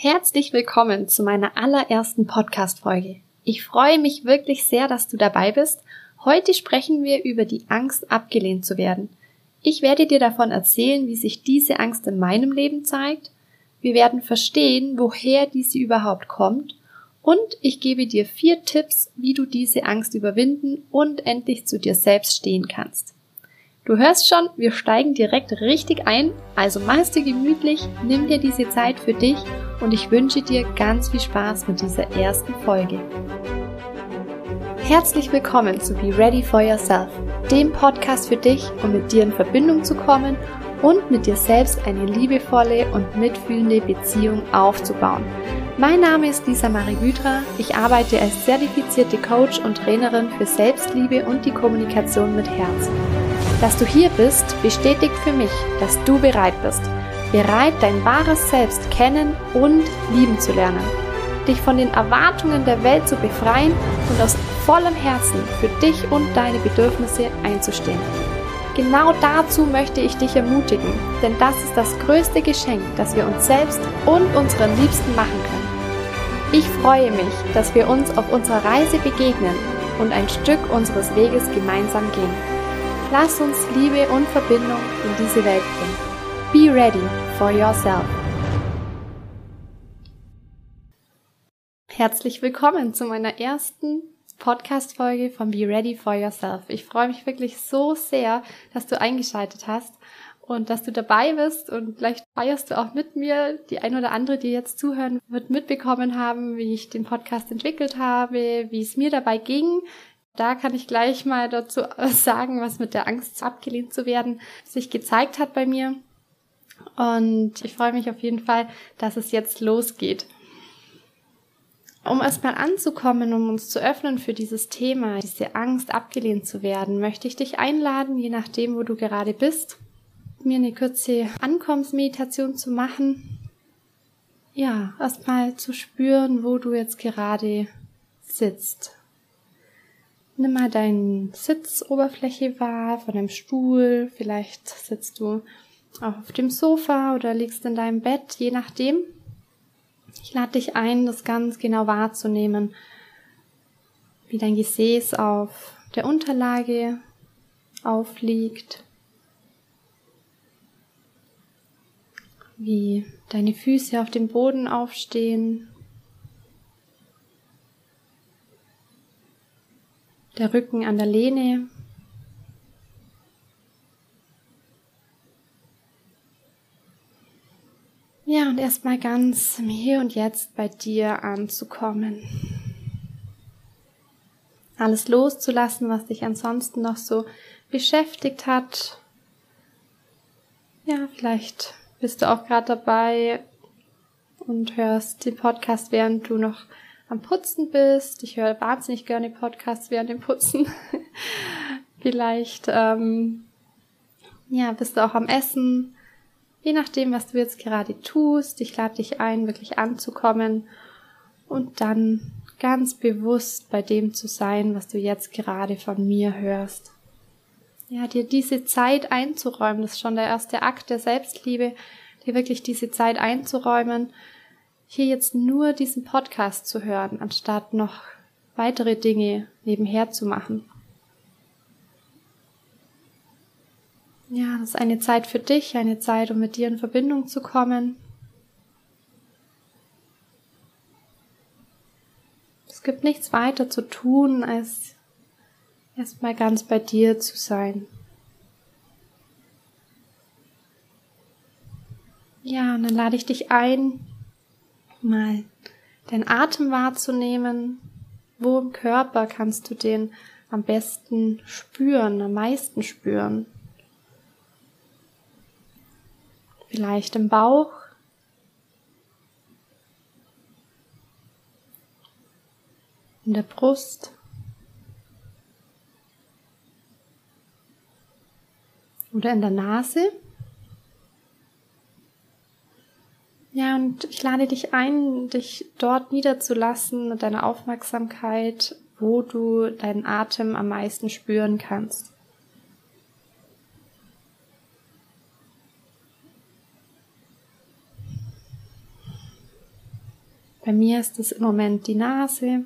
Herzlich willkommen zu meiner allerersten Podcast-Folge. Ich freue mich wirklich sehr, dass du dabei bist. Heute sprechen wir über die Angst, abgelehnt zu werden. Ich werde dir davon erzählen, wie sich diese Angst in meinem Leben zeigt. Wir werden verstehen, woher diese überhaupt kommt. Und ich gebe dir vier Tipps, wie du diese Angst überwinden und endlich zu dir selbst stehen kannst. Du hörst schon, wir steigen direkt richtig ein, also mach es dir gemütlich, nimm dir diese Zeit für dich und ich wünsche dir ganz viel Spaß mit dieser ersten Folge. Herzlich willkommen zu Be Ready for Yourself, dem Podcast für dich, um mit dir in Verbindung zu kommen und mit dir selbst eine liebevolle und mitfühlende Beziehung aufzubauen. Mein Name ist Lisa Marie Hydra. Ich arbeite als zertifizierte Coach und Trainerin für Selbstliebe und die Kommunikation mit Herz. Dass du hier bist, bestätigt für mich, dass du bereit bist. Bereit, dein wahres Selbst kennen und lieben zu lernen. Dich von den Erwartungen der Welt zu befreien und aus vollem Herzen für dich und deine Bedürfnisse einzustehen. Genau dazu möchte ich dich ermutigen, denn das ist das größte Geschenk, das wir uns selbst und unseren Liebsten machen können. Ich freue mich, dass wir uns auf unserer Reise begegnen und ein Stück unseres Weges gemeinsam gehen. Lass uns Liebe und Verbindung in diese Welt bringen. Be ready for yourself. Herzlich willkommen zu meiner ersten Podcast-Folge von Be Ready for Yourself. Ich freue mich wirklich so sehr, dass du eingeschaltet hast und dass du dabei bist und vielleicht feierst du auch mit mir. Die ein oder andere, die jetzt zuhören, wird mitbekommen haben, wie ich den Podcast entwickelt habe, wie es mir dabei ging, da kann ich gleich mal dazu sagen, was mit der Angst abgelehnt zu werden sich gezeigt hat bei mir. Und ich freue mich auf jeden Fall, dass es jetzt losgeht. Um erstmal anzukommen, um uns zu öffnen für dieses Thema, diese Angst abgelehnt zu werden, möchte ich dich einladen, je nachdem, wo du gerade bist, mir eine kurze Ankommensmeditation zu machen. Ja, erstmal zu spüren, wo du jetzt gerade sitzt. Nimm mal deine Sitzoberfläche wahr von deinem Stuhl. Vielleicht sitzt du auch auf dem Sofa oder liegst in deinem Bett, je nachdem. Ich lade dich ein, das ganz genau wahrzunehmen, wie dein Gesäß auf der Unterlage aufliegt, wie deine Füße auf dem Boden aufstehen, der Rücken an der Lehne. Ja, und erstmal ganz im Hier und Jetzt bei dir anzukommen. Alles loszulassen, was dich ansonsten noch so beschäftigt hat. Ja, vielleicht bist du auch gerade dabei und hörst den Podcast, während du noch am Putzen bist. Ich höre wahnsinnig gerne Podcasts während dem Putzen. Vielleicht, ähm, ja, bist du auch am Essen. Je nachdem, was du jetzt gerade tust. Ich lade dich ein, wirklich anzukommen und dann ganz bewusst bei dem zu sein, was du jetzt gerade von mir hörst. Ja, dir diese Zeit einzuräumen, das ist schon der erste Akt der Selbstliebe, dir wirklich diese Zeit einzuräumen, hier jetzt nur diesen Podcast zu hören, anstatt noch weitere Dinge nebenher zu machen. Ja, das ist eine Zeit für dich, eine Zeit, um mit dir in Verbindung zu kommen. Es gibt nichts weiter zu tun, als erstmal ganz bei dir zu sein. Ja, und dann lade ich dich ein, mal deinen Atem wahrzunehmen. Wo im Körper kannst du den am besten spüren, am meisten spüren? Vielleicht im Bauch, in der Brust, oder in der Nase. Ja, und ich lade dich ein, dich dort niederzulassen mit deiner Aufmerksamkeit, wo du deinen Atem am meisten spüren kannst. Bei mir ist es im Moment die Nase.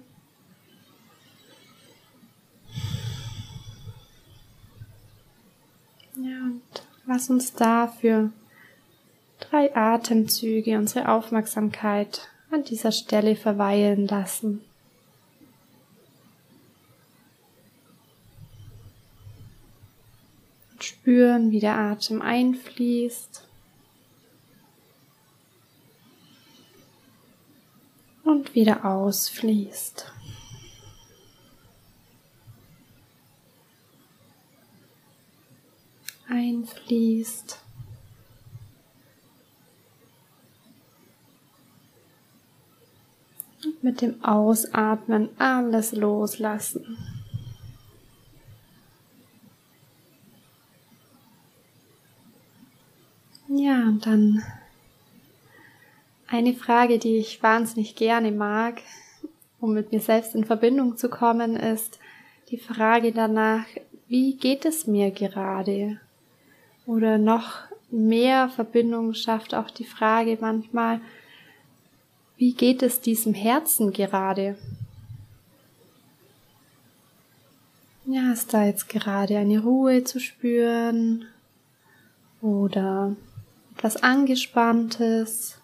Ja, und lass uns dafür drei Atemzüge unsere Aufmerksamkeit an dieser Stelle verweilen lassen. Und spüren, wie der Atem einfließt und wieder ausfließt. Einfließt. Mit dem Ausatmen alles loslassen. Ja, und dann eine Frage, die ich wahnsinnig gerne mag, um mit mir selbst in Verbindung zu kommen, ist die Frage danach, wie geht es mir gerade? Oder noch mehr Verbindung schafft auch die Frage manchmal, wie geht es diesem Herzen gerade? Ja, ist da jetzt gerade eine Ruhe zu spüren oder etwas Angespanntes?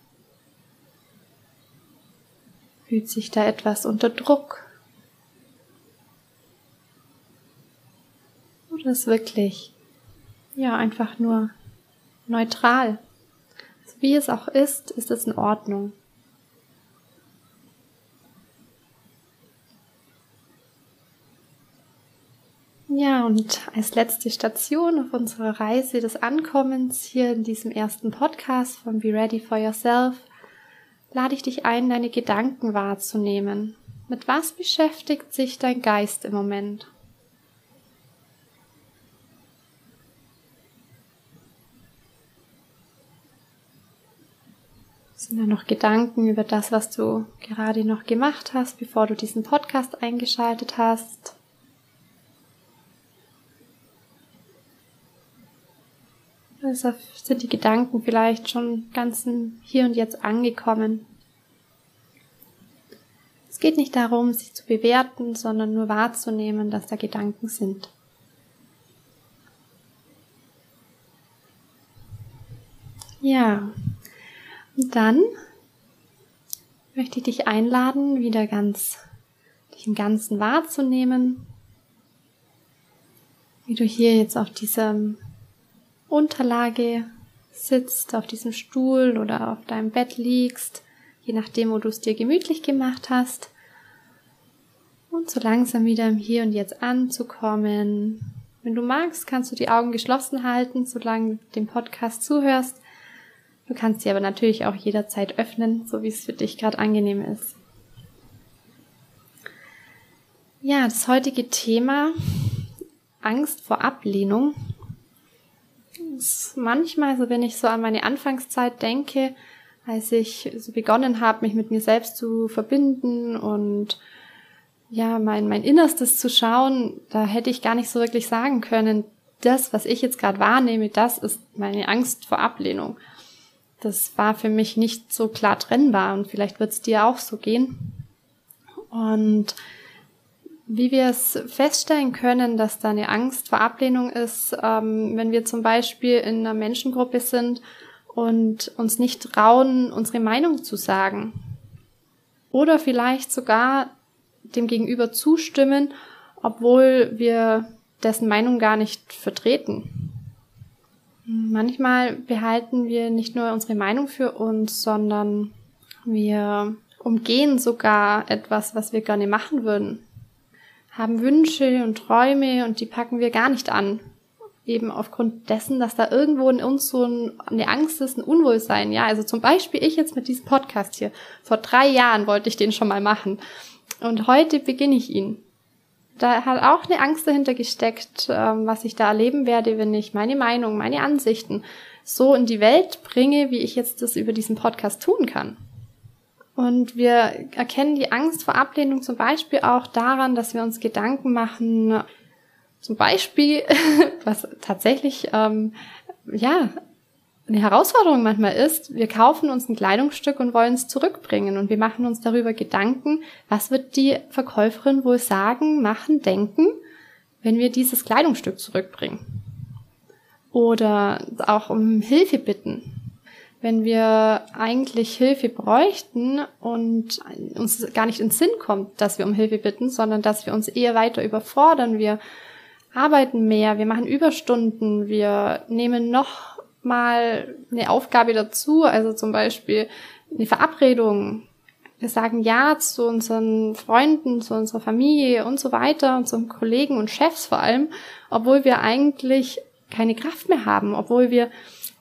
Fühlt sich da etwas unter Druck? Oder ist wirklich, ja, einfach nur neutral? Also wie es auch ist, ist es in Ordnung. Ja, und als letzte Station auf unserer Reise des Ankommens hier in diesem ersten Podcast von Be Ready for Yourself lade ich dich ein, deine Gedanken wahrzunehmen. Mit was beschäftigt sich dein Geist im Moment? Sind da noch Gedanken über das, was du gerade noch gemacht hast, bevor du diesen Podcast eingeschaltet hast? Also sind die Gedanken vielleicht schon ganz hier und jetzt angekommen. Es geht nicht darum, sie zu bewerten, sondern nur wahrzunehmen, dass da Gedanken sind. Ja, und dann möchte ich dich einladen, wieder ganz dich im Ganzen wahrzunehmen, wie du hier jetzt auf diesem Unterlage sitzt, auf diesem Stuhl oder auf deinem Bett liegst, je nachdem, wo du es dir gemütlich gemacht hast. Und so langsam wieder im Hier und Jetzt anzukommen. Wenn du magst, kannst du die Augen geschlossen halten, solange du dem Podcast zuhörst. Du kannst sie aber natürlich auch jederzeit öffnen, so wie es für dich gerade angenehm ist. Ja, das heutige Thema Angst vor Ablehnung manchmal, so wenn ich so an meine Anfangszeit denke, als ich so begonnen habe, mich mit mir selbst zu verbinden und ja, mein, mein Innerstes zu schauen, da hätte ich gar nicht so wirklich sagen können, das, was ich jetzt gerade wahrnehme, das ist meine Angst vor Ablehnung. Das war für mich nicht so klar trennbar und vielleicht wird es dir auch so gehen. Und wie wir es feststellen können, dass da eine Angst vor Ablehnung ist, ähm, wenn wir zum Beispiel in einer Menschengruppe sind und uns nicht trauen, unsere Meinung zu sagen. Oder vielleicht sogar dem Gegenüber zustimmen, obwohl wir dessen Meinung gar nicht vertreten. Manchmal behalten wir nicht nur unsere Meinung für uns, sondern wir umgehen sogar etwas, was wir gerne machen würden haben Wünsche und Träume und die packen wir gar nicht an. Eben aufgrund dessen, dass da irgendwo in uns so eine Angst ist, ein Unwohlsein. Ja, also zum Beispiel ich jetzt mit diesem Podcast hier. Vor drei Jahren wollte ich den schon mal machen. Und heute beginne ich ihn. Da hat auch eine Angst dahinter gesteckt, ähm, was ich da erleben werde, wenn ich meine Meinung, meine Ansichten so in die Welt bringe, wie ich jetzt das über diesen Podcast tun kann. Und wir erkennen die Angst vor Ablehnung zum Beispiel auch daran, dass wir uns Gedanken machen, zum Beispiel, was tatsächlich, ähm, ja, eine Herausforderung manchmal ist, wir kaufen uns ein Kleidungsstück und wollen es zurückbringen und wir machen uns darüber Gedanken, was wird die Verkäuferin wohl sagen, machen, denken, wenn wir dieses Kleidungsstück zurückbringen. Oder auch um Hilfe bitten. Wenn wir eigentlich Hilfe bräuchten und uns gar nicht in Sinn kommt, dass wir um Hilfe bitten, sondern dass wir uns eher weiter überfordern, wir arbeiten mehr, wir machen Überstunden, wir nehmen noch mal eine Aufgabe dazu, also zum Beispiel eine Verabredung. Wir sagen Ja zu unseren Freunden, zu unserer Familie und so weiter, unseren Kollegen und Chefs vor allem, obwohl wir eigentlich keine Kraft mehr haben, obwohl wir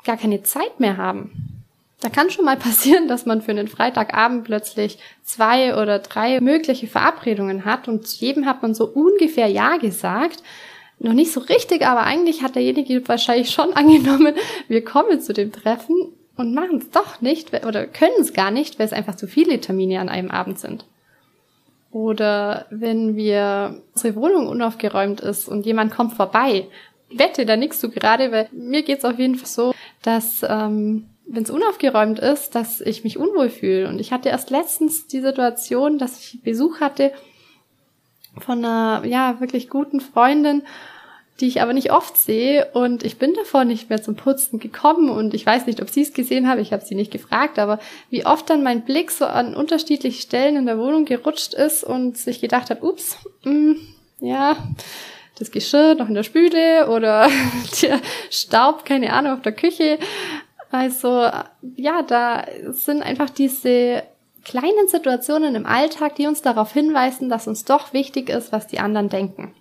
gar keine Zeit mehr haben. Da kann schon mal passieren, dass man für einen Freitagabend plötzlich zwei oder drei mögliche Verabredungen hat und zu jedem hat man so ungefähr Ja gesagt noch nicht so richtig, aber eigentlich hat derjenige wahrscheinlich schon angenommen, wir kommen zu dem Treffen und machen es doch nicht oder können es gar nicht, weil es einfach zu viele Termine an einem Abend sind. Oder wenn wir unsere Wohnung unaufgeräumt ist und jemand kommt vorbei, wette, da nickst du gerade, weil mir geht's auf jeden Fall so, dass ähm, wenn es unaufgeräumt ist, dass ich mich unwohl fühle. Und ich hatte erst letztens die Situation, dass ich Besuch hatte von einer, ja, wirklich guten Freundin, die ich aber nicht oft sehe und ich bin davor nicht mehr zum Putzen gekommen und ich weiß nicht, ob sie es gesehen habe, ich habe sie nicht gefragt, aber wie oft dann mein Blick so an unterschiedliche Stellen in der Wohnung gerutscht ist und sich gedacht hat, ups, mm, ja, das Geschirr noch in der Spüle oder der Staub, keine Ahnung, auf der Küche. Also ja, da sind einfach diese kleinen Situationen im Alltag, die uns darauf hinweisen, dass uns doch wichtig ist, was die anderen denken.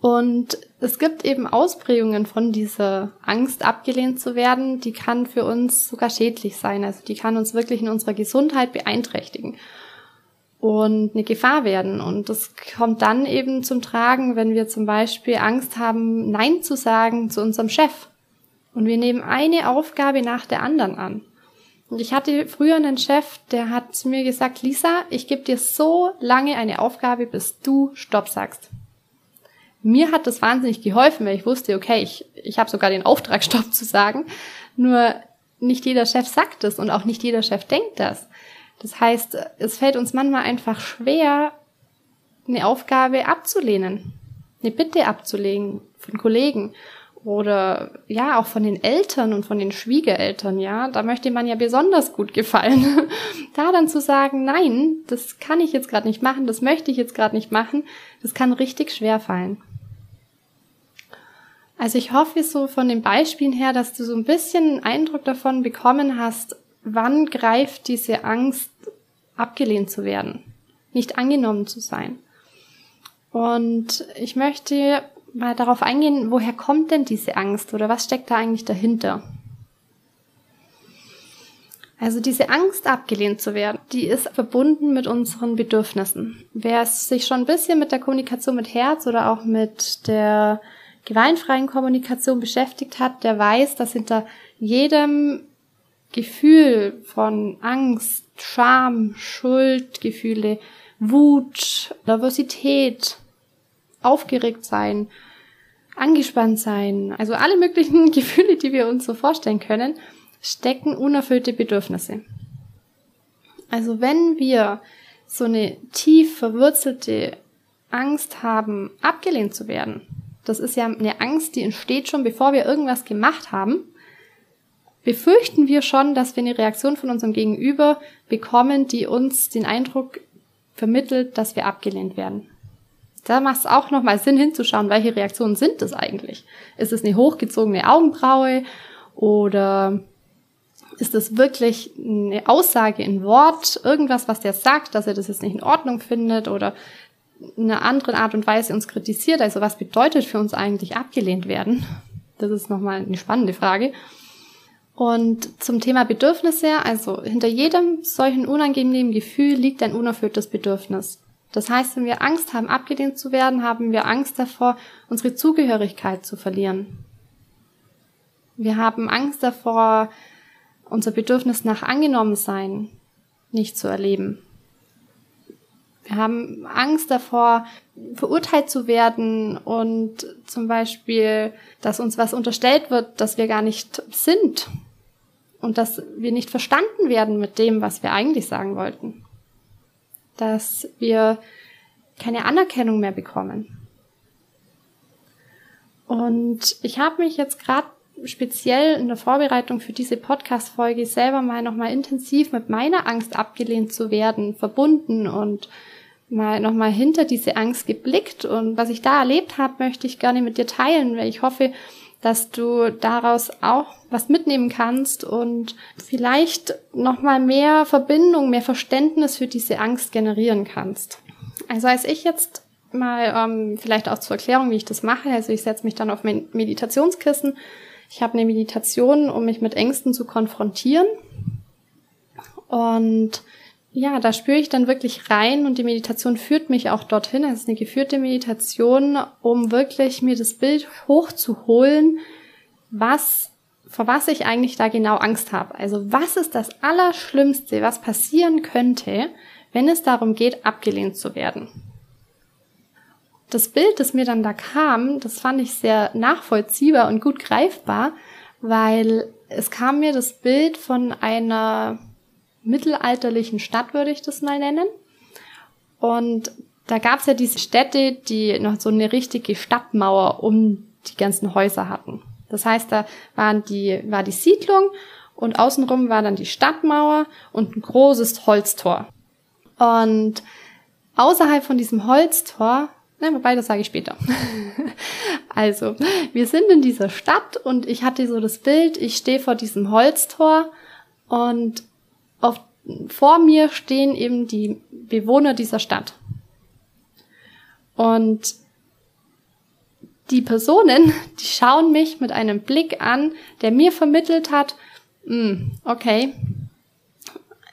Und es gibt eben Ausprägungen von dieser Angst, abgelehnt zu werden, die kann für uns sogar schädlich sein. Also die kann uns wirklich in unserer Gesundheit beeinträchtigen und eine Gefahr werden. Und das kommt dann eben zum Tragen, wenn wir zum Beispiel Angst haben, Nein zu sagen zu unserem Chef. Und wir nehmen eine Aufgabe nach der anderen an. Und ich hatte früher einen Chef, der hat zu mir gesagt, Lisa, ich gebe dir so lange eine Aufgabe, bis du Stopp sagst. Mir hat das wahnsinnig geholfen, weil ich wusste, okay, ich, ich habe sogar den Auftrag, Stopp zu sagen. Nur nicht jeder Chef sagt es und auch nicht jeder Chef denkt das. Das heißt, es fällt uns manchmal einfach schwer, eine Aufgabe abzulehnen, eine Bitte abzulegen von Kollegen oder ja auch von den Eltern und von den Schwiegereltern, ja, da möchte man ja besonders gut gefallen. da dann zu sagen, nein, das kann ich jetzt gerade nicht machen, das möchte ich jetzt gerade nicht machen, das kann richtig schwer fallen. Also ich hoffe so von den Beispielen her, dass du so ein bisschen einen Eindruck davon bekommen hast, wann greift diese Angst, abgelehnt zu werden, nicht angenommen zu sein. Und ich möchte mal darauf eingehen, woher kommt denn diese Angst oder was steckt da eigentlich dahinter? Also diese Angst, abgelehnt zu werden, die ist verbunden mit unseren Bedürfnissen. Wer sich schon ein bisschen mit der Kommunikation mit Herz oder auch mit der gewaltfreien Kommunikation beschäftigt hat, der weiß, dass hinter jedem Gefühl von Angst, Scham, Schuldgefühle, Wut, Nervosität, aufgeregt sein, angespannt sein, also alle möglichen Gefühle, die wir uns so vorstellen können, stecken unerfüllte Bedürfnisse. Also wenn wir so eine tief verwurzelte Angst haben, abgelehnt zu werden, das ist ja eine Angst, die entsteht schon, bevor wir irgendwas gemacht haben, befürchten wir schon, dass wir eine Reaktion von unserem Gegenüber bekommen, die uns den Eindruck vermittelt, dass wir abgelehnt werden. Da macht es auch nochmal Sinn hinzuschauen, welche Reaktionen sind das eigentlich? Ist es eine hochgezogene Augenbraue oder ist es wirklich eine Aussage in Wort, irgendwas, was der sagt, dass er das jetzt nicht in Ordnung findet oder in einer anderen Art und Weise uns kritisiert? Also was bedeutet für uns eigentlich abgelehnt werden? Das ist nochmal eine spannende Frage. Und zum Thema Bedürfnisse, also hinter jedem solchen unangenehmen Gefühl liegt ein unerfülltes Bedürfnis. Das heißt, wenn wir Angst haben, abgelehnt zu werden, haben wir Angst davor, unsere Zugehörigkeit zu verlieren. Wir haben Angst davor, unser Bedürfnis nach angenommen sein nicht zu erleben. Wir haben Angst davor, verurteilt zu werden und zum Beispiel, dass uns was unterstellt wird, dass wir gar nicht sind und dass wir nicht verstanden werden mit dem, was wir eigentlich sagen wollten. Dass wir keine Anerkennung mehr bekommen. Und ich habe mich jetzt gerade speziell in der Vorbereitung für diese Podcast-Folge selber mal nochmal intensiv mit meiner Angst abgelehnt zu werden, verbunden und mal nochmal hinter diese Angst geblickt. Und was ich da erlebt habe, möchte ich gerne mit dir teilen, weil ich hoffe, dass du daraus auch was mitnehmen kannst und vielleicht nochmal mehr Verbindung, mehr Verständnis für diese Angst generieren kannst. Also als ich jetzt mal ähm, vielleicht auch zur Erklärung, wie ich das mache, also ich setze mich dann auf mein Meditationskissen ich habe eine Meditation, um mich mit Ängsten zu konfrontieren. Und ja, da spüre ich dann wirklich rein und die Meditation führt mich auch dorthin. Es ist eine geführte Meditation, um wirklich mir das Bild hochzuholen, was, vor was ich eigentlich da genau Angst habe. Also was ist das Allerschlimmste, was passieren könnte, wenn es darum geht, abgelehnt zu werden? das Bild, das mir dann da kam, das fand ich sehr nachvollziehbar und gut greifbar, weil es kam mir das Bild von einer mittelalterlichen Stadt, würde ich das mal nennen. Und da gab es ja diese Städte, die noch so eine richtige Stadtmauer um die ganzen Häuser hatten. Das heißt, da waren die, war die Siedlung und außenrum war dann die Stadtmauer und ein großes Holztor. Und außerhalb von diesem Holztor Nein, wobei, das sage ich später. also, wir sind in dieser Stadt und ich hatte so das Bild, ich stehe vor diesem Holztor und auf, vor mir stehen eben die Bewohner dieser Stadt. Und die Personen, die schauen mich mit einem Blick an, der mir vermittelt hat, hm, okay,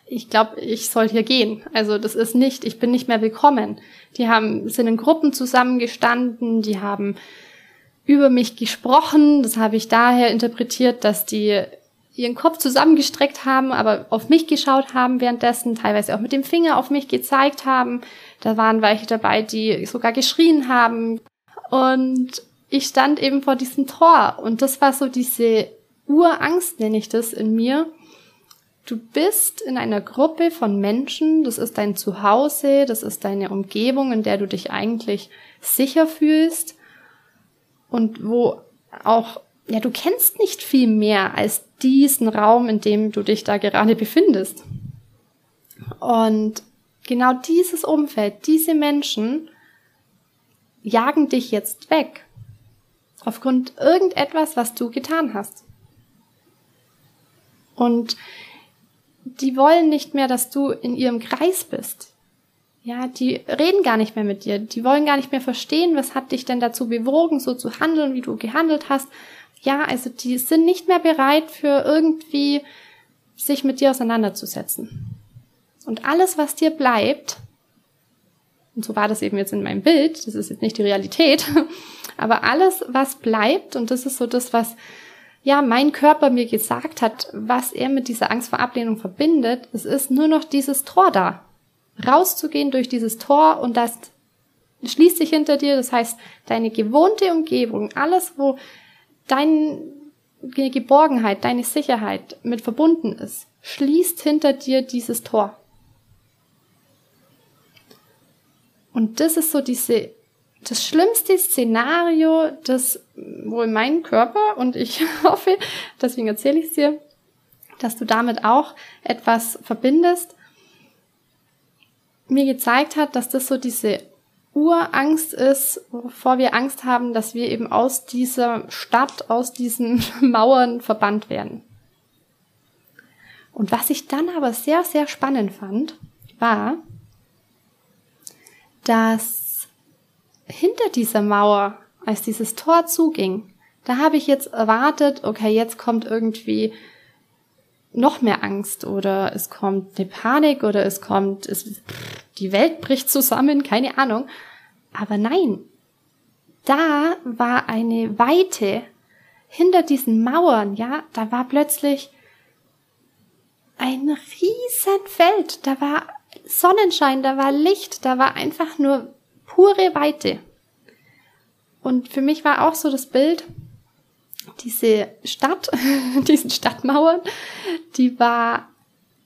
ich glaube, ich soll hier gehen. Also das ist nicht, ich bin nicht mehr willkommen. Die haben, sind in Gruppen zusammengestanden, die haben über mich gesprochen. Das habe ich daher interpretiert, dass die ihren Kopf zusammengestreckt haben, aber auf mich geschaut haben währenddessen, teilweise auch mit dem Finger auf mich gezeigt haben. Da waren welche dabei, die sogar geschrien haben. Und ich stand eben vor diesem Tor und das war so diese Urangst, nenne ich das in mir, Du bist in einer Gruppe von Menschen, das ist dein Zuhause, das ist deine Umgebung, in der du dich eigentlich sicher fühlst und wo auch, ja, du kennst nicht viel mehr als diesen Raum, in dem du dich da gerade befindest. Und genau dieses Umfeld, diese Menschen jagen dich jetzt weg. Aufgrund irgendetwas, was du getan hast. Und die wollen nicht mehr, dass du in ihrem Kreis bist. Ja, die reden gar nicht mehr mit dir. Die wollen gar nicht mehr verstehen, was hat dich denn dazu bewogen, so zu handeln, wie du gehandelt hast. Ja, also die sind nicht mehr bereit für irgendwie sich mit dir auseinanderzusetzen. Und alles, was dir bleibt, und so war das eben jetzt in meinem Bild, das ist jetzt nicht die Realität, aber alles, was bleibt, und das ist so das, was ja, mein Körper mir gesagt hat, was er mit dieser Angst vor Ablehnung verbindet, es ist nur noch dieses Tor da. Rauszugehen durch dieses Tor und das schließt sich hinter dir. Das heißt, deine gewohnte Umgebung, alles, wo deine Geborgenheit, deine Sicherheit mit verbunden ist, schließt hinter dir dieses Tor. Und das ist so diese das schlimmste Szenario, das wohl mein Körper und ich hoffe, deswegen erzähle ich es dir, dass du damit auch etwas verbindest, mir gezeigt hat, dass das so diese Urangst ist, wovor wir Angst haben, dass wir eben aus dieser Stadt, aus diesen Mauern verbannt werden. Und was ich dann aber sehr, sehr spannend fand, war, dass hinter dieser Mauer, als dieses Tor zuging, da habe ich jetzt erwartet, okay, jetzt kommt irgendwie noch mehr Angst oder es kommt eine Panik oder es kommt, es, die Welt bricht zusammen, keine Ahnung. Aber nein, da war eine Weite hinter diesen Mauern, ja, da war plötzlich ein riesen Feld, da war Sonnenschein, da war Licht, da war einfach nur pure Weite. Und für mich war auch so das Bild, diese Stadt, diesen Stadtmauern, die war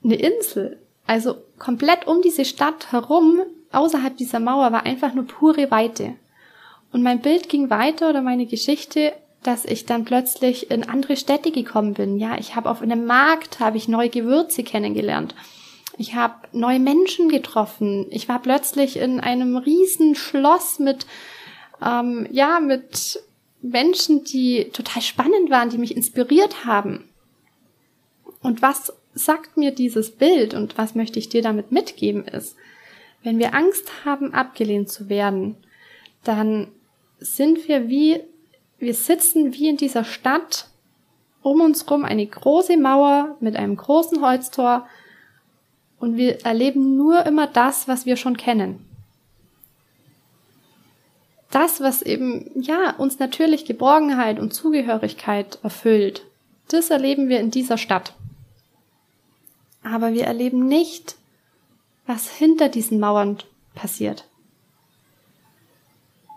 eine Insel. Also komplett um diese Stadt herum, außerhalb dieser Mauer, war einfach nur pure Weite. Und mein Bild ging weiter oder meine Geschichte, dass ich dann plötzlich in andere Städte gekommen bin. Ja, ich habe auf einem Markt habe ich neue Gewürze kennengelernt. Ich habe neue Menschen getroffen. Ich war plötzlich in einem riesen Schloss mit ähm, ja mit Menschen, die total spannend waren, die mich inspiriert haben. Und was sagt mir dieses Bild und was möchte ich dir damit mitgeben ist, wenn wir Angst haben, abgelehnt zu werden, dann sind wir wie, wir sitzen wie in dieser Stadt, um uns rum eine große Mauer mit einem großen Holztor und wir erleben nur immer das, was wir schon kennen. Das, was eben, ja, uns natürlich Geborgenheit und Zugehörigkeit erfüllt, das erleben wir in dieser Stadt aber wir erleben nicht, was hinter diesen Mauern passiert.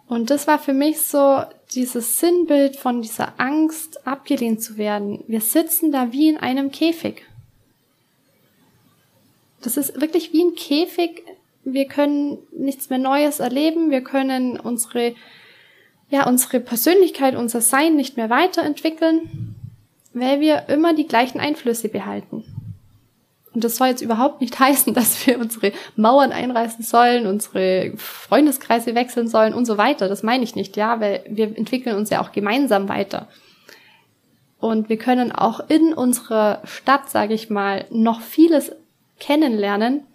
Und das war für mich so dieses Sinnbild von dieser Angst, abgelehnt zu werden. Wir sitzen da wie in einem Käfig. Das ist wirklich wie ein Käfig. Wir können nichts mehr Neues erleben. Wir können unsere, ja, unsere Persönlichkeit, unser Sein nicht mehr weiterentwickeln, weil wir immer die gleichen Einflüsse behalten. Und das soll jetzt überhaupt nicht heißen, dass wir unsere Mauern einreißen sollen, unsere Freundeskreise wechseln sollen und so weiter. Das meine ich nicht, ja, weil wir entwickeln uns ja auch gemeinsam weiter. Und wir können auch in unserer Stadt, sage ich mal, noch vieles kennenlernen,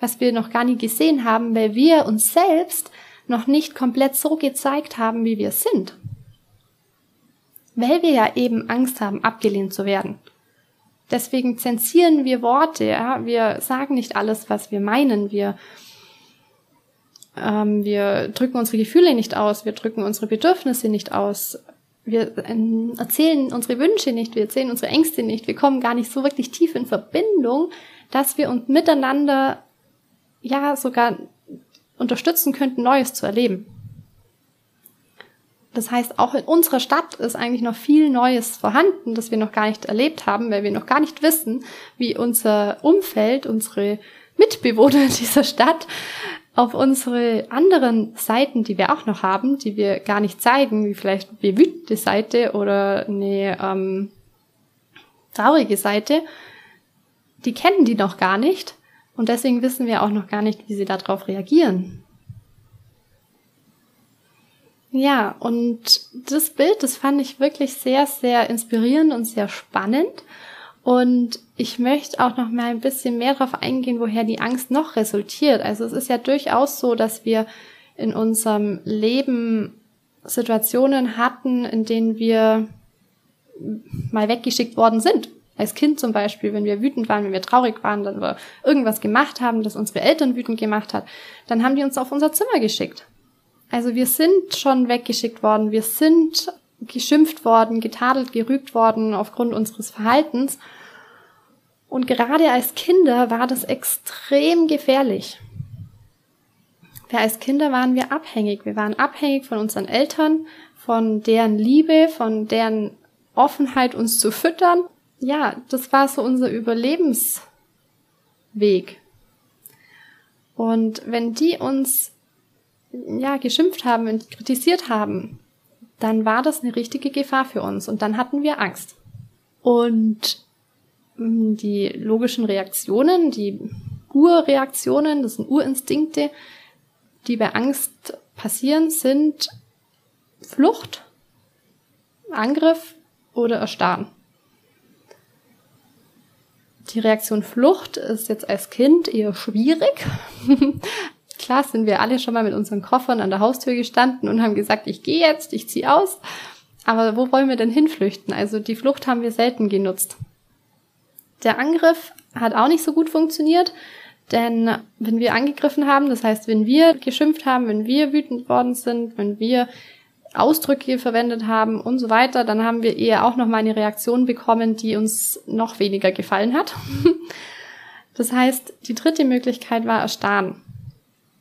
was wir noch gar nie gesehen haben, weil wir uns selbst noch nicht komplett so gezeigt haben, wie wir sind. Weil wir ja eben Angst haben, abgelehnt zu werden. Deswegen zensieren wir Worte, ja. Wir sagen nicht alles, was wir meinen. Wir, ähm, wir drücken unsere Gefühle nicht aus. Wir drücken unsere Bedürfnisse nicht aus. Wir ähm, erzählen unsere Wünsche nicht. Wir erzählen unsere Ängste nicht. Wir kommen gar nicht so wirklich tief in Verbindung, dass wir uns miteinander, ja, sogar unterstützen könnten, Neues zu erleben. Das heißt, auch in unserer Stadt ist eigentlich noch viel Neues vorhanden, das wir noch gar nicht erlebt haben, weil wir noch gar nicht wissen, wie unser Umfeld, unsere Mitbewohner dieser Stadt auf unsere anderen Seiten, die wir auch noch haben, die wir gar nicht zeigen, wie vielleicht eine wütende Seite oder eine ähm, traurige Seite, die kennen die noch gar nicht und deswegen wissen wir auch noch gar nicht, wie sie darauf reagieren. Ja, und das Bild, das fand ich wirklich sehr, sehr inspirierend und sehr spannend. Und ich möchte auch noch mal ein bisschen mehr darauf eingehen, woher die Angst noch resultiert. Also es ist ja durchaus so, dass wir in unserem Leben Situationen hatten, in denen wir mal weggeschickt worden sind. Als Kind zum Beispiel, wenn wir wütend waren, wenn wir traurig waren, dann wir irgendwas gemacht haben, das unsere Eltern wütend gemacht hat, dann haben die uns auf unser Zimmer geschickt. Also wir sind schon weggeschickt worden, wir sind geschimpft worden, getadelt, gerügt worden aufgrund unseres Verhaltens. Und gerade als Kinder war das extrem gefährlich. Weil als Kinder waren wir abhängig. Wir waren abhängig von unseren Eltern, von deren Liebe, von deren Offenheit, uns zu füttern. Ja, das war so unser Überlebensweg. Und wenn die uns ja, geschimpft haben und kritisiert haben, dann war das eine richtige Gefahr für uns und dann hatten wir Angst. Und mm, die logischen Reaktionen, die Urreaktionen, das sind Urinstinkte, die bei Angst passieren, sind Flucht, Angriff oder Erstarren. Die Reaktion Flucht ist jetzt als Kind eher schwierig, Klar sind wir alle schon mal mit unseren Koffern an der Haustür gestanden und haben gesagt, ich gehe jetzt, ich ziehe aus. Aber wo wollen wir denn hinflüchten? Also die Flucht haben wir selten genutzt. Der Angriff hat auch nicht so gut funktioniert, denn wenn wir angegriffen haben, das heißt, wenn wir geschimpft haben, wenn wir wütend worden sind, wenn wir Ausdrücke verwendet haben und so weiter, dann haben wir eher auch noch mal eine Reaktion bekommen, die uns noch weniger gefallen hat. Das heißt, die dritte Möglichkeit war Erstarren.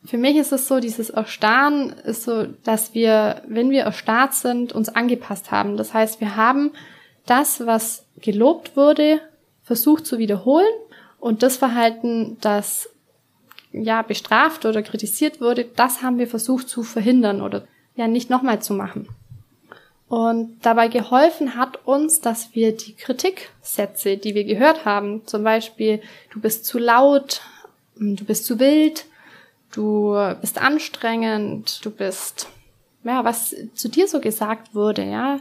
Für mich ist es so, dieses Erstarren ist so, dass wir, wenn wir erstarrt sind, uns angepasst haben. Das heißt, wir haben das, was gelobt wurde, versucht zu wiederholen und das Verhalten, das ja bestraft oder kritisiert wurde, das haben wir versucht zu verhindern oder ja nicht nochmal zu machen. Und dabei geholfen hat uns, dass wir die Kritiksätze, die wir gehört haben, zum Beispiel, du bist zu laut, du bist zu wild, du bist anstrengend, du bist, ja, was zu dir so gesagt wurde, ja.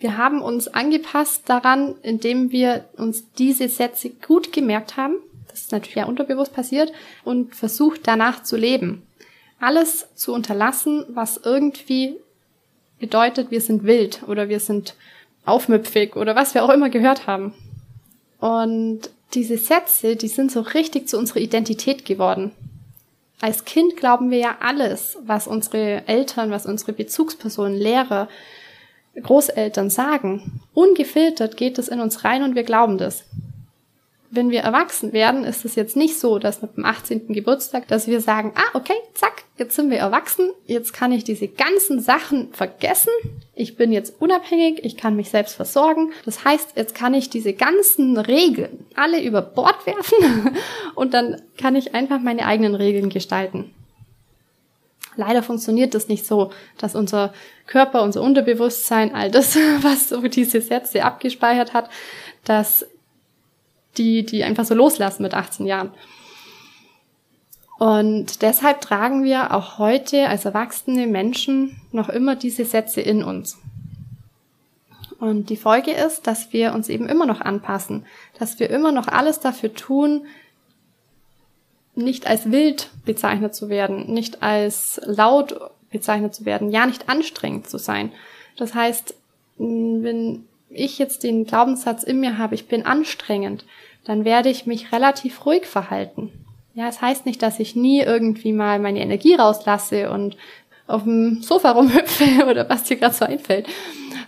Wir haben uns angepasst daran, indem wir uns diese Sätze gut gemerkt haben. Das ist natürlich ja unterbewusst passiert und versucht danach zu leben. Alles zu unterlassen, was irgendwie bedeutet, wir sind wild oder wir sind aufmüpfig oder was wir auch immer gehört haben. Und diese Sätze, die sind so richtig zu unserer Identität geworden. Als Kind glauben wir ja alles, was unsere Eltern, was unsere Bezugspersonen, Lehrer, Großeltern sagen. Ungefiltert geht es in uns rein und wir glauben das wenn wir erwachsen werden, ist es jetzt nicht so, dass mit dem 18. Geburtstag, dass wir sagen, ah, okay, zack, jetzt sind wir erwachsen, jetzt kann ich diese ganzen Sachen vergessen, ich bin jetzt unabhängig, ich kann mich selbst versorgen. Das heißt, jetzt kann ich diese ganzen Regeln alle über Bord werfen und dann kann ich einfach meine eigenen Regeln gestalten. Leider funktioniert das nicht so, dass unser Körper, unser Unterbewusstsein, all das, was so diese Sätze abgespeichert hat, dass die, die einfach so loslassen mit 18 Jahren. Und deshalb tragen wir auch heute als erwachsene Menschen noch immer diese Sätze in uns. Und die Folge ist, dass wir uns eben immer noch anpassen, dass wir immer noch alles dafür tun, nicht als wild bezeichnet zu werden, nicht als laut bezeichnet zu werden, ja nicht anstrengend zu sein. Das heißt, wenn ich jetzt den Glaubenssatz in mir habe, ich bin anstrengend, dann werde ich mich relativ ruhig verhalten. Ja, es das heißt nicht, dass ich nie irgendwie mal meine Energie rauslasse und auf dem Sofa rumhüpfe oder was dir gerade so einfällt,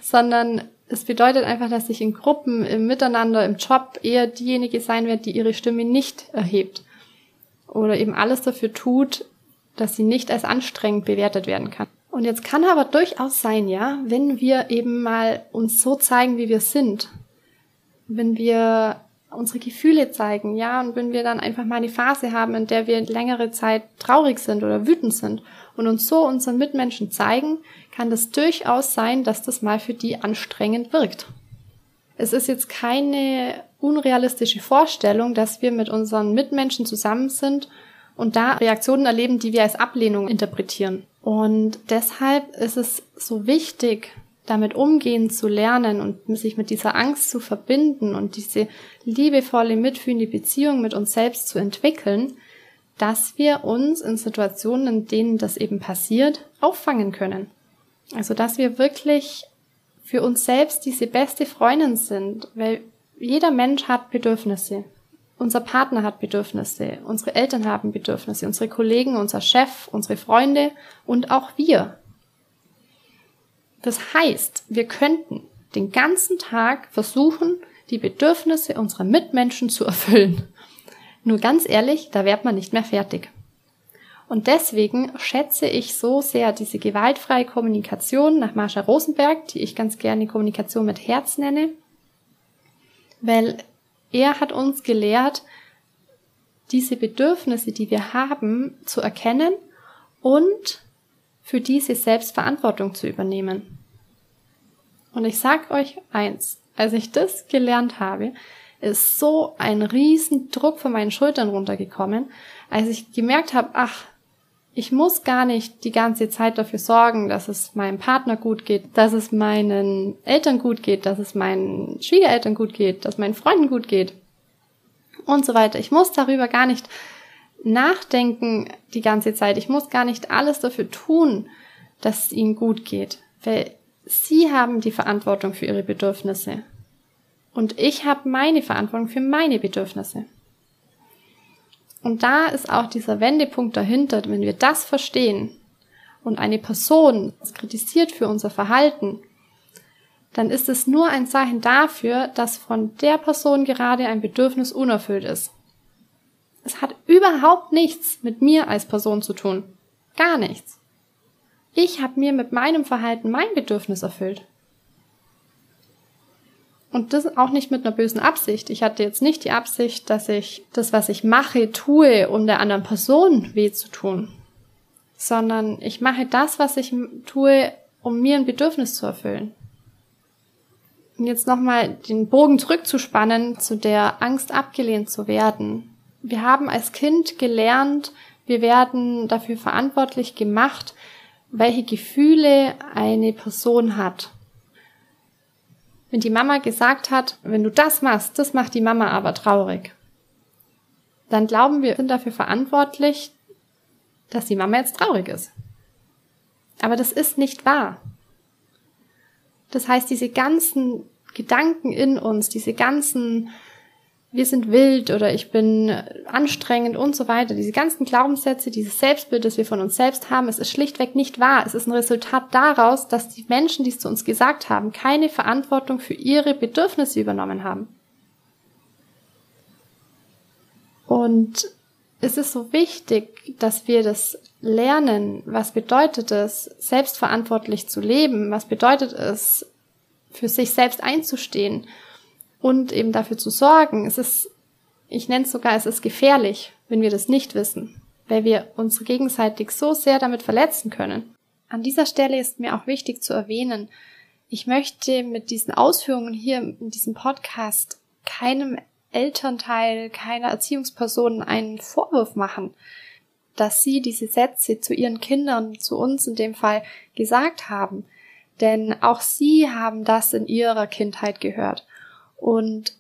sondern es bedeutet einfach, dass ich in Gruppen, im Miteinander, im Job eher diejenige sein werde, die ihre Stimme nicht erhebt oder eben alles dafür tut, dass sie nicht als anstrengend bewertet werden kann. Und jetzt kann aber durchaus sein, ja, wenn wir eben mal uns so zeigen, wie wir sind, wenn wir unsere Gefühle zeigen, ja, und wenn wir dann einfach mal eine Phase haben, in der wir längere Zeit traurig sind oder wütend sind und uns so unseren Mitmenschen zeigen, kann das durchaus sein, dass das mal für die anstrengend wirkt. Es ist jetzt keine unrealistische Vorstellung, dass wir mit unseren Mitmenschen zusammen sind und da Reaktionen erleben, die wir als Ablehnung interpretieren. Und deshalb ist es so wichtig, damit umgehen zu lernen und sich mit dieser Angst zu verbinden und diese liebevolle, mitfühlende Beziehung mit uns selbst zu entwickeln, dass wir uns in Situationen, in denen das eben passiert, auffangen können. Also, dass wir wirklich für uns selbst diese beste Freundin sind, weil jeder Mensch hat Bedürfnisse. Unser Partner hat Bedürfnisse, unsere Eltern haben Bedürfnisse, unsere Kollegen, unser Chef, unsere Freunde und auch wir das heißt, wir könnten den ganzen Tag versuchen, die Bedürfnisse unserer Mitmenschen zu erfüllen. Nur ganz ehrlich, da wird man nicht mehr fertig. Und deswegen schätze ich so sehr diese gewaltfreie Kommunikation nach Marsha Rosenberg, die ich ganz gerne Kommunikation mit Herz nenne, weil er hat uns gelehrt, diese Bedürfnisse, die wir haben, zu erkennen und für diese Selbstverantwortung zu übernehmen. Und ich sag euch eins, als ich das gelernt habe, ist so ein riesen Druck von meinen Schultern runtergekommen, als ich gemerkt habe, ach, ich muss gar nicht die ganze Zeit dafür sorgen, dass es meinem Partner gut geht, dass es meinen Eltern gut geht, dass es meinen Schwiegereltern gut geht, dass meinen Freunden gut geht und so weiter. Ich muss darüber gar nicht nachdenken die ganze Zeit. Ich muss gar nicht alles dafür tun, dass es ihnen gut geht. Weil sie haben die Verantwortung für ihre Bedürfnisse. Und ich habe meine Verantwortung für meine Bedürfnisse. Und da ist auch dieser Wendepunkt dahinter, wenn wir das verstehen und eine Person kritisiert für unser Verhalten, dann ist es nur ein Zeichen dafür, dass von der Person gerade ein Bedürfnis unerfüllt ist. Es hat überhaupt nichts mit mir als Person zu tun. Gar nichts. Ich habe mir mit meinem Verhalten mein Bedürfnis erfüllt. Und das auch nicht mit einer bösen Absicht. Ich hatte jetzt nicht die Absicht, dass ich das, was ich mache, tue, um der anderen Person weh zu tun. Sondern ich mache das, was ich tue, um mir ein Bedürfnis zu erfüllen. Und jetzt nochmal den Bogen zurückzuspannen zu der Angst abgelehnt zu werden. Wir haben als Kind gelernt, wir werden dafür verantwortlich gemacht, welche Gefühle eine Person hat. Wenn die Mama gesagt hat, wenn du das machst, das macht die Mama aber traurig, dann glauben wir, sind dafür verantwortlich, dass die Mama jetzt traurig ist. Aber das ist nicht wahr. Das heißt, diese ganzen Gedanken in uns, diese ganzen wir sind wild oder ich bin anstrengend und so weiter. Diese ganzen Glaubenssätze, dieses Selbstbild, das wir von uns selbst haben, es ist schlichtweg nicht wahr. Es ist ein Resultat daraus, dass die Menschen, die es zu uns gesagt haben, keine Verantwortung für ihre Bedürfnisse übernommen haben. Und es ist so wichtig, dass wir das lernen. Was bedeutet es, selbstverantwortlich zu leben? Was bedeutet es, für sich selbst einzustehen? Und eben dafür zu sorgen. Es ist, ich nenne es sogar, es ist gefährlich, wenn wir das nicht wissen, weil wir uns gegenseitig so sehr damit verletzen können. An dieser Stelle ist mir auch wichtig zu erwähnen, ich möchte mit diesen Ausführungen hier in diesem Podcast keinem Elternteil, keiner Erziehungsperson einen Vorwurf machen, dass sie diese Sätze zu ihren Kindern, zu uns in dem Fall, gesagt haben. Denn auch sie haben das in ihrer Kindheit gehört. Und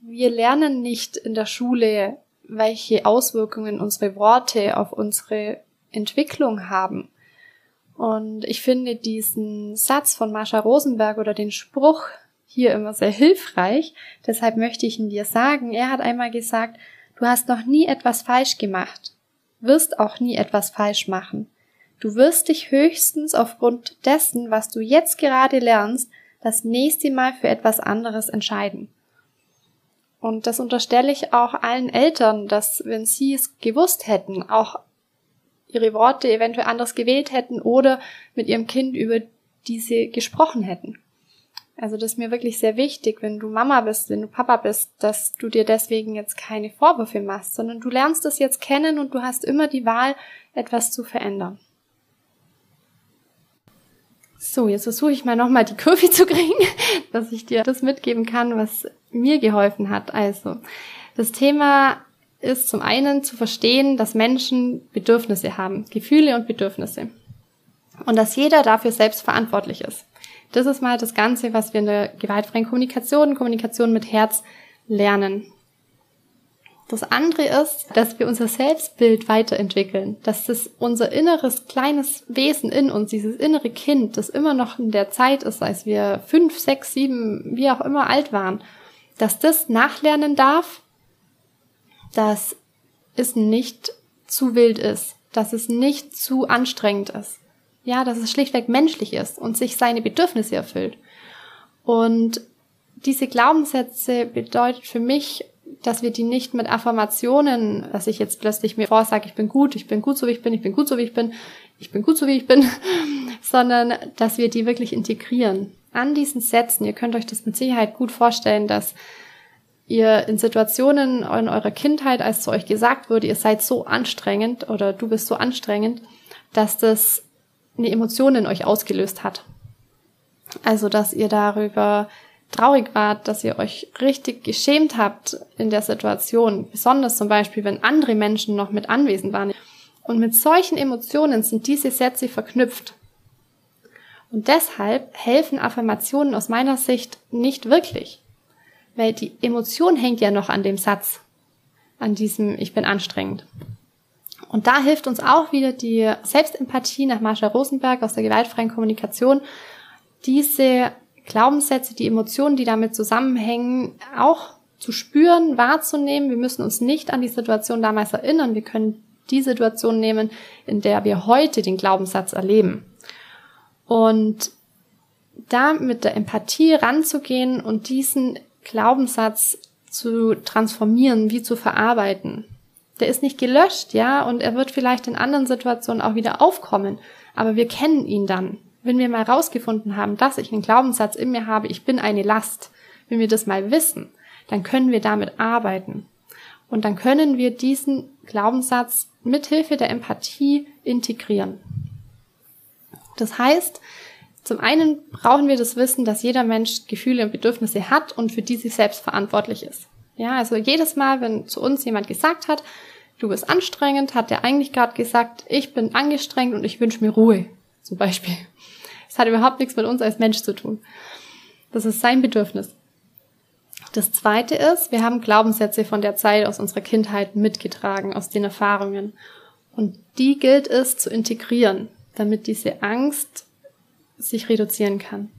wir lernen nicht in der Schule, welche Auswirkungen unsere Worte auf unsere Entwicklung haben. Und ich finde diesen Satz von Marsha Rosenberg oder den Spruch hier immer sehr hilfreich. Deshalb möchte ich ihn dir sagen. Er hat einmal gesagt, du hast noch nie etwas falsch gemacht, wirst auch nie etwas falsch machen. Du wirst dich höchstens aufgrund dessen, was du jetzt gerade lernst, das nächste Mal für etwas anderes entscheiden. Und das unterstelle ich auch allen Eltern, dass wenn sie es gewusst hätten, auch ihre Worte eventuell anders gewählt hätten oder mit ihrem Kind über diese gesprochen hätten. Also das ist mir wirklich sehr wichtig, wenn du Mama bist, wenn du Papa bist, dass du dir deswegen jetzt keine Vorwürfe machst, sondern du lernst es jetzt kennen und du hast immer die Wahl, etwas zu verändern. So, jetzt versuche ich mal nochmal die Kurve zu kriegen, dass ich dir das mitgeben kann, was mir geholfen hat. Also, das Thema ist zum einen zu verstehen, dass Menschen Bedürfnisse haben, Gefühle und Bedürfnisse. Und dass jeder dafür selbst verantwortlich ist. Das ist mal das Ganze, was wir in der gewaltfreien Kommunikation, Kommunikation mit Herz lernen. Das andere ist, dass wir unser Selbstbild weiterentwickeln, dass das unser inneres kleines Wesen in uns, dieses innere Kind, das immer noch in der Zeit ist, als wir fünf, sechs, sieben, wie auch immer alt waren, dass das nachlernen darf, dass es nicht zu wild ist, dass es nicht zu anstrengend ist. Ja, dass es schlichtweg menschlich ist und sich seine Bedürfnisse erfüllt. Und diese Glaubenssätze bedeutet für mich dass wir die nicht mit Affirmationen, dass ich jetzt plötzlich mir vorsage, ich bin gut, ich bin gut so wie ich bin, ich bin gut so wie ich bin, ich bin gut so wie ich bin, sondern dass wir die wirklich integrieren. An diesen Sätzen, ihr könnt euch das mit Sicherheit gut vorstellen, dass ihr in Situationen in eurer Kindheit, als zu euch gesagt wurde, ihr seid so anstrengend oder du bist so anstrengend, dass das eine Emotion in euch ausgelöst hat. Also, dass ihr darüber traurig wart, dass ihr euch richtig geschämt habt in der Situation, besonders zum Beispiel, wenn andere Menschen noch mit anwesend waren. Und mit solchen Emotionen sind diese Sätze verknüpft. Und deshalb helfen Affirmationen aus meiner Sicht nicht wirklich, weil die Emotion hängt ja noch an dem Satz, an diesem Ich bin anstrengend. Und da hilft uns auch wieder die Selbstempathie nach Marsha Rosenberg aus der gewaltfreien Kommunikation, diese Glaubenssätze, die Emotionen, die damit zusammenhängen, auch zu spüren, wahrzunehmen. Wir müssen uns nicht an die Situation damals erinnern. Wir können die Situation nehmen, in der wir heute den Glaubenssatz erleben. Und da mit der Empathie ranzugehen und diesen Glaubenssatz zu transformieren, wie zu verarbeiten. Der ist nicht gelöscht, ja, und er wird vielleicht in anderen Situationen auch wieder aufkommen, aber wir kennen ihn dann. Wenn wir mal rausgefunden haben, dass ich einen Glaubenssatz in mir habe, ich bin eine Last, wenn wir das mal wissen, dann können wir damit arbeiten. Und dann können wir diesen Glaubenssatz mithilfe der Empathie integrieren. Das heißt, zum einen brauchen wir das Wissen, dass jeder Mensch Gefühle und Bedürfnisse hat und für die sich selbst verantwortlich ist. Ja, also jedes Mal, wenn zu uns jemand gesagt hat, du bist anstrengend, hat der eigentlich gerade gesagt, ich bin angestrengt und ich wünsche mir Ruhe, zum Beispiel. Hat überhaupt nichts mit uns als Mensch zu tun. Das ist sein Bedürfnis. Das zweite ist, wir haben Glaubenssätze von der Zeit aus unserer Kindheit mitgetragen, aus den Erfahrungen. Und die gilt es zu integrieren, damit diese Angst sich reduzieren kann.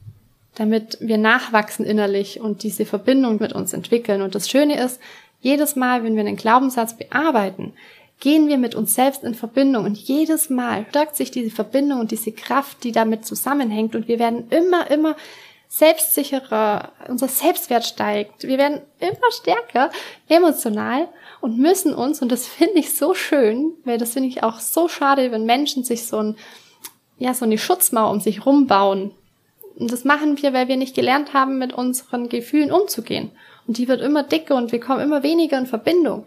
Damit wir nachwachsen innerlich und diese Verbindung mit uns entwickeln. Und das Schöne ist, jedes Mal, wenn wir einen Glaubenssatz bearbeiten, gehen wir mit uns selbst in Verbindung und jedes Mal stärkt sich diese Verbindung und diese Kraft, die damit zusammenhängt und wir werden immer, immer selbstsicherer, unser Selbstwert steigt, wir werden immer stärker emotional und müssen uns, und das finde ich so schön, weil das finde ich auch so schade, wenn Menschen sich so ein, ja, so eine Schutzmauer um sich rumbauen. Und das machen wir, weil wir nicht gelernt haben, mit unseren Gefühlen umzugehen. Und die wird immer dicker und wir kommen immer weniger in Verbindung.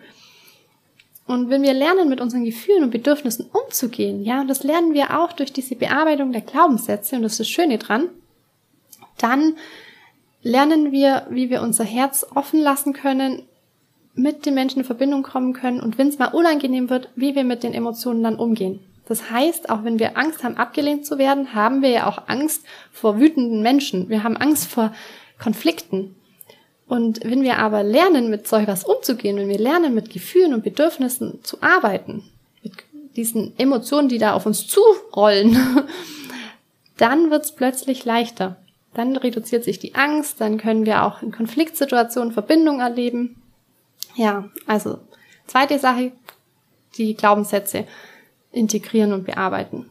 Und wenn wir lernen, mit unseren Gefühlen und Bedürfnissen umzugehen, ja, und das lernen wir auch durch diese Bearbeitung der Glaubenssätze, und das ist das Schöne dran, dann lernen wir, wie wir unser Herz offen lassen können, mit den Menschen in Verbindung kommen können und wenn es mal unangenehm wird, wie wir mit den Emotionen dann umgehen. Das heißt, auch wenn wir Angst haben, abgelehnt zu werden, haben wir ja auch Angst vor wütenden Menschen. Wir haben Angst vor Konflikten. Und wenn wir aber lernen, mit solch was umzugehen, wenn wir lernen, mit Gefühlen und Bedürfnissen zu arbeiten, mit diesen Emotionen, die da auf uns zurollen, dann wird's plötzlich leichter. Dann reduziert sich die Angst, dann können wir auch in Konfliktsituationen Verbindung erleben. Ja, also zweite Sache, die Glaubenssätze integrieren und bearbeiten.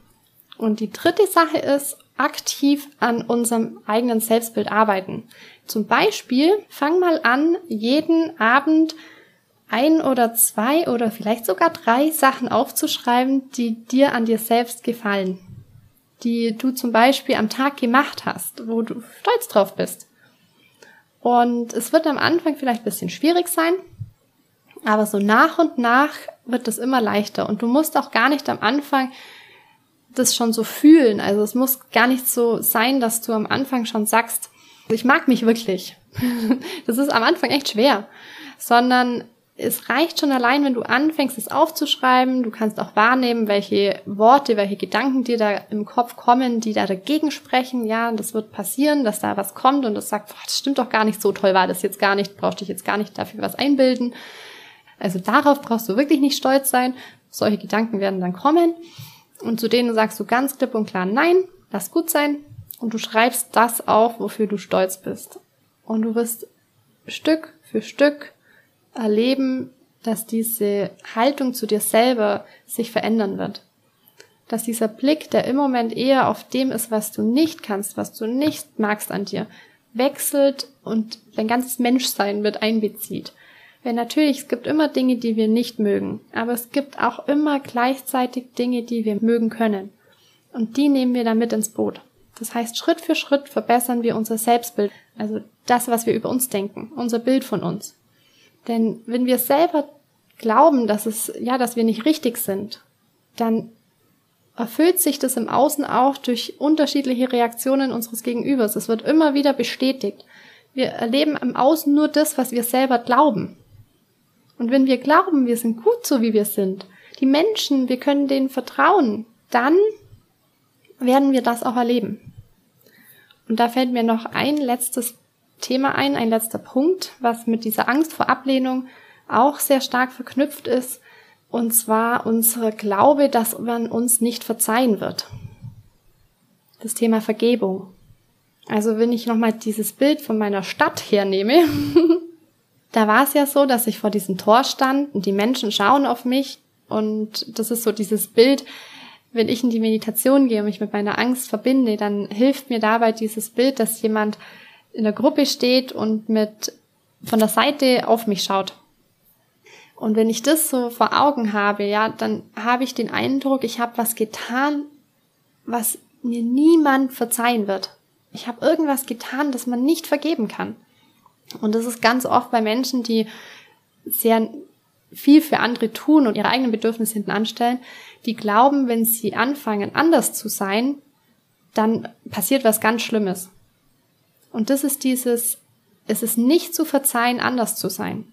Und die dritte Sache ist, aktiv an unserem eigenen Selbstbild arbeiten. Zum Beispiel, fang mal an, jeden Abend ein oder zwei oder vielleicht sogar drei Sachen aufzuschreiben, die dir an dir selbst gefallen die du zum Beispiel am Tag gemacht hast, wo du stolz drauf bist. Und es wird am Anfang vielleicht ein bisschen schwierig sein, aber so nach und nach wird es immer leichter. Und du musst auch gar nicht am Anfang das schon so fühlen. Also es muss gar nicht so sein, dass du am Anfang schon sagst, ich mag mich wirklich. das ist am Anfang echt schwer. Sondern es reicht schon allein, wenn du anfängst, es aufzuschreiben. Du kannst auch wahrnehmen, welche Worte, welche Gedanken dir da im Kopf kommen, die da dagegen sprechen. Ja, das wird passieren, dass da was kommt und das sagt, boah, das stimmt doch gar nicht, so toll war das jetzt gar nicht, brauchst dich jetzt gar nicht dafür was einbilden. Also darauf brauchst du wirklich nicht stolz sein. Solche Gedanken werden dann kommen. Und zu denen sagst du ganz klipp und klar Nein, lass gut sein. Und du schreibst das auf, wofür du stolz bist. Und du wirst Stück für Stück erleben, dass diese Haltung zu dir selber sich verändern wird. Dass dieser Blick, der im Moment eher auf dem ist, was du nicht kannst, was du nicht magst an dir, wechselt und dein ganzes Menschsein mit einbezieht. Weil natürlich, es gibt immer Dinge, die wir nicht mögen, aber es gibt auch immer gleichzeitig Dinge, die wir mögen können. Und die nehmen wir dann mit ins Boot. Das heißt, Schritt für Schritt verbessern wir unser Selbstbild, also das, was wir über uns denken, unser Bild von uns. Denn wenn wir selber glauben, dass es, ja, dass wir nicht richtig sind, dann erfüllt sich das im Außen auch durch unterschiedliche Reaktionen unseres Gegenübers. Es wird immer wieder bestätigt. Wir erleben im Außen nur das, was wir selber glauben. Und wenn wir glauben, wir sind gut so, wie wir sind, die Menschen, wir können denen vertrauen, dann werden wir das auch erleben. Und da fällt mir noch ein letztes Thema ein, ein letzter Punkt, was mit dieser Angst vor Ablehnung auch sehr stark verknüpft ist, und zwar unsere Glaube, dass man uns nicht verzeihen wird. Das Thema Vergebung. Also wenn ich nochmal dieses Bild von meiner Stadt hernehme, da war es ja so, dass ich vor diesem Tor stand und die Menschen schauen auf mich und das ist so dieses Bild, wenn ich in die Meditation gehe und mich mit meiner Angst verbinde, dann hilft mir dabei dieses Bild, dass jemand in der Gruppe steht und mit von der Seite auf mich schaut. Und wenn ich das so vor Augen habe, ja, dann habe ich den Eindruck, ich habe was getan, was mir niemand verzeihen wird. Ich habe irgendwas getan, das man nicht vergeben kann. Und das ist ganz oft bei Menschen, die sehr viel für andere tun und ihre eigenen Bedürfnisse hinten anstellen, die glauben, wenn sie anfangen, anders zu sein, dann passiert was ganz Schlimmes. Und das ist dieses, es ist nicht zu verzeihen, anders zu sein.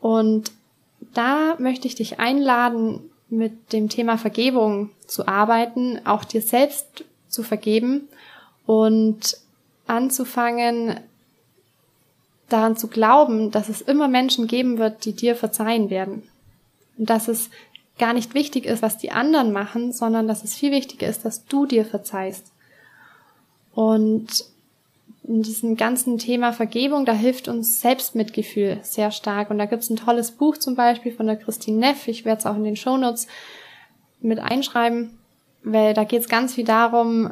Und da möchte ich dich einladen, mit dem Thema Vergebung zu arbeiten, auch dir selbst zu vergeben und anzufangen, daran zu glauben, dass es immer Menschen geben wird, die dir verzeihen werden. Und dass es gar nicht wichtig ist, was die anderen machen, sondern dass es viel wichtiger ist, dass du dir verzeihst. Und in diesem ganzen Thema Vergebung, da hilft uns Selbstmitgefühl sehr stark. Und da gibt's ein tolles Buch zum Beispiel von der Christine Neff. Ich werde es auch in den Shownotes mit einschreiben, weil da geht's ganz viel darum,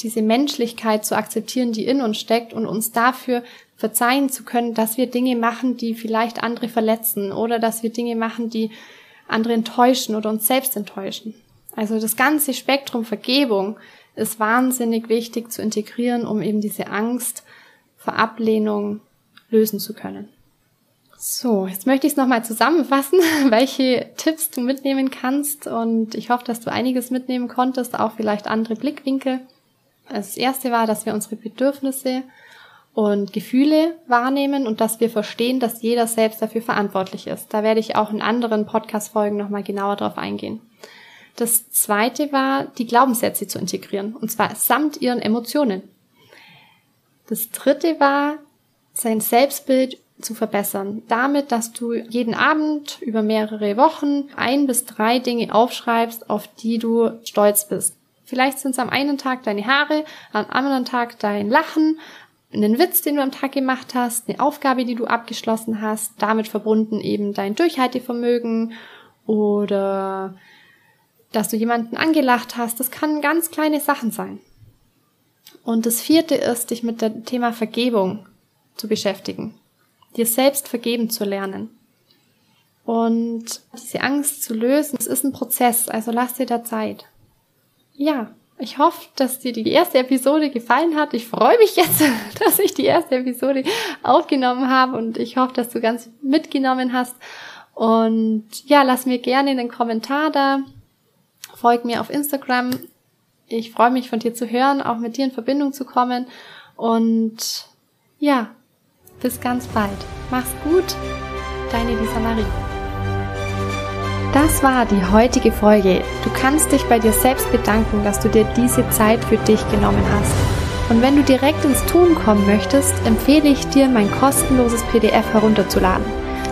diese Menschlichkeit zu akzeptieren, die in uns steckt und uns dafür verzeihen zu können, dass wir Dinge machen, die vielleicht andere verletzen oder dass wir Dinge machen, die andere enttäuschen oder uns selbst enttäuschen. Also das ganze Spektrum Vergebung ist wahnsinnig wichtig zu integrieren, um eben diese Angst vor Ablehnung lösen zu können. So, jetzt möchte ich es nochmal zusammenfassen, welche Tipps du mitnehmen kannst und ich hoffe, dass du einiges mitnehmen konntest, auch vielleicht andere Blickwinkel. Das erste war, dass wir unsere Bedürfnisse und Gefühle wahrnehmen und dass wir verstehen, dass jeder selbst dafür verantwortlich ist. Da werde ich auch in anderen Podcast-Folgen nochmal genauer drauf eingehen. Das zweite war, die Glaubenssätze zu integrieren, und zwar samt ihren Emotionen. Das dritte war, sein Selbstbild zu verbessern. Damit, dass du jeden Abend über mehrere Wochen ein bis drei Dinge aufschreibst, auf die du stolz bist. Vielleicht sind es am einen Tag deine Haare, am anderen Tag dein Lachen, einen Witz, den du am Tag gemacht hast, eine Aufgabe, die du abgeschlossen hast, damit verbunden eben dein Durchhaltevermögen oder dass du jemanden angelacht hast. Das kann ganz kleine Sachen sein. Und das vierte ist, dich mit dem Thema Vergebung zu beschäftigen, dir selbst vergeben zu lernen. Und diese Angst zu lösen, es ist ein Prozess, also lass dir da Zeit. Ja, ich hoffe, dass dir die erste Episode gefallen hat. Ich freue mich jetzt, dass ich die erste Episode aufgenommen habe und ich hoffe, dass du ganz mitgenommen hast. Und ja, lass mir gerne einen Kommentar da. Folg mir auf Instagram. Ich freue mich von dir zu hören, auch mit dir in Verbindung zu kommen. Und ja, bis ganz bald. Mach's gut. Deine Lisa Marie. Das war die heutige Folge. Du kannst dich bei dir selbst bedanken, dass du dir diese Zeit für dich genommen hast. Und wenn du direkt ins Tun kommen möchtest, empfehle ich dir, mein kostenloses PDF herunterzuladen.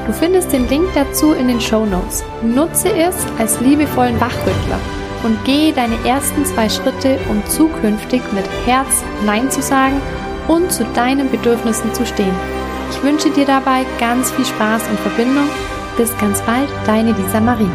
Du findest den Link dazu in den Show Notes. Nutze es als liebevollen Wachrüttler und gehe deine ersten zwei Schritte, um zukünftig mit Herz Nein zu sagen und zu deinen Bedürfnissen zu stehen. Ich wünsche dir dabei ganz viel Spaß und Verbindung bis ganz bald, deine Lisa Marie.